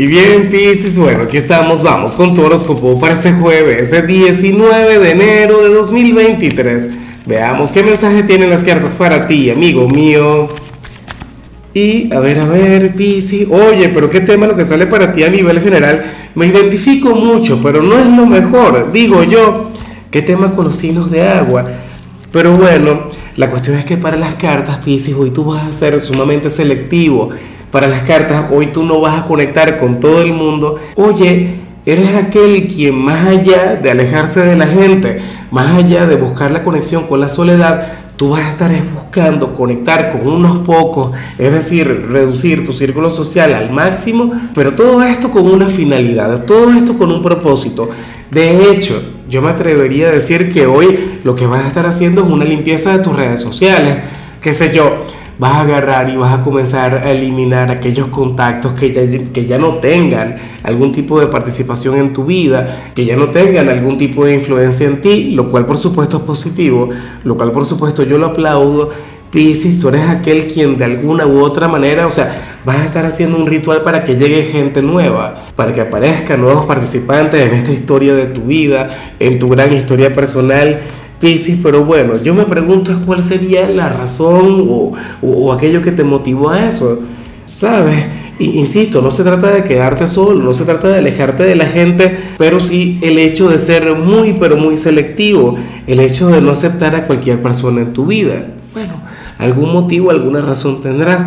Y bien, Pisces, bueno, aquí estamos, vamos con tu horóscopo para este jueves, el 19 de enero de 2023. Veamos qué mensaje tienen las cartas para ti, amigo mío. Y a ver, a ver, Pisces, oye, pero qué tema lo que sale para ti a nivel general. Me identifico mucho, pero no es lo mejor, digo yo. ¿Qué tema con los signos de agua? Pero bueno, la cuestión es que para las cartas, Pisces, hoy tú vas a ser sumamente selectivo para las cartas, hoy tú no vas a conectar con todo el mundo. Oye, eres aquel quien más allá de alejarse de la gente, más allá de buscar la conexión con la soledad, tú vas a estar buscando conectar con unos pocos, es decir, reducir tu círculo social al máximo, pero todo esto con una finalidad, todo esto con un propósito. De hecho, yo me atrevería a decir que hoy lo que vas a estar haciendo es una limpieza de tus redes sociales, qué sé yo vas a agarrar y vas a comenzar a eliminar aquellos contactos que ya, que ya no tengan algún tipo de participación en tu vida, que ya no tengan algún tipo de influencia en ti, lo cual por supuesto es positivo, lo cual por supuesto yo lo aplaudo. Piscis, tú eres aquel quien de alguna u otra manera, o sea, vas a estar haciendo un ritual para que llegue gente nueva, para que aparezcan nuevos participantes en esta historia de tu vida, en tu gran historia personal Piscis, pero bueno, yo me pregunto cuál sería la razón o, aquello que te motivó a eso, ¿sabes? insisto, no se trata de quedarte solo, no se trata de alejarte de la gente, pero sí el hecho de ser muy, pero muy selectivo, el hecho de no aceptar a cualquier persona en tu vida. Bueno, algún motivo, alguna razón tendrás.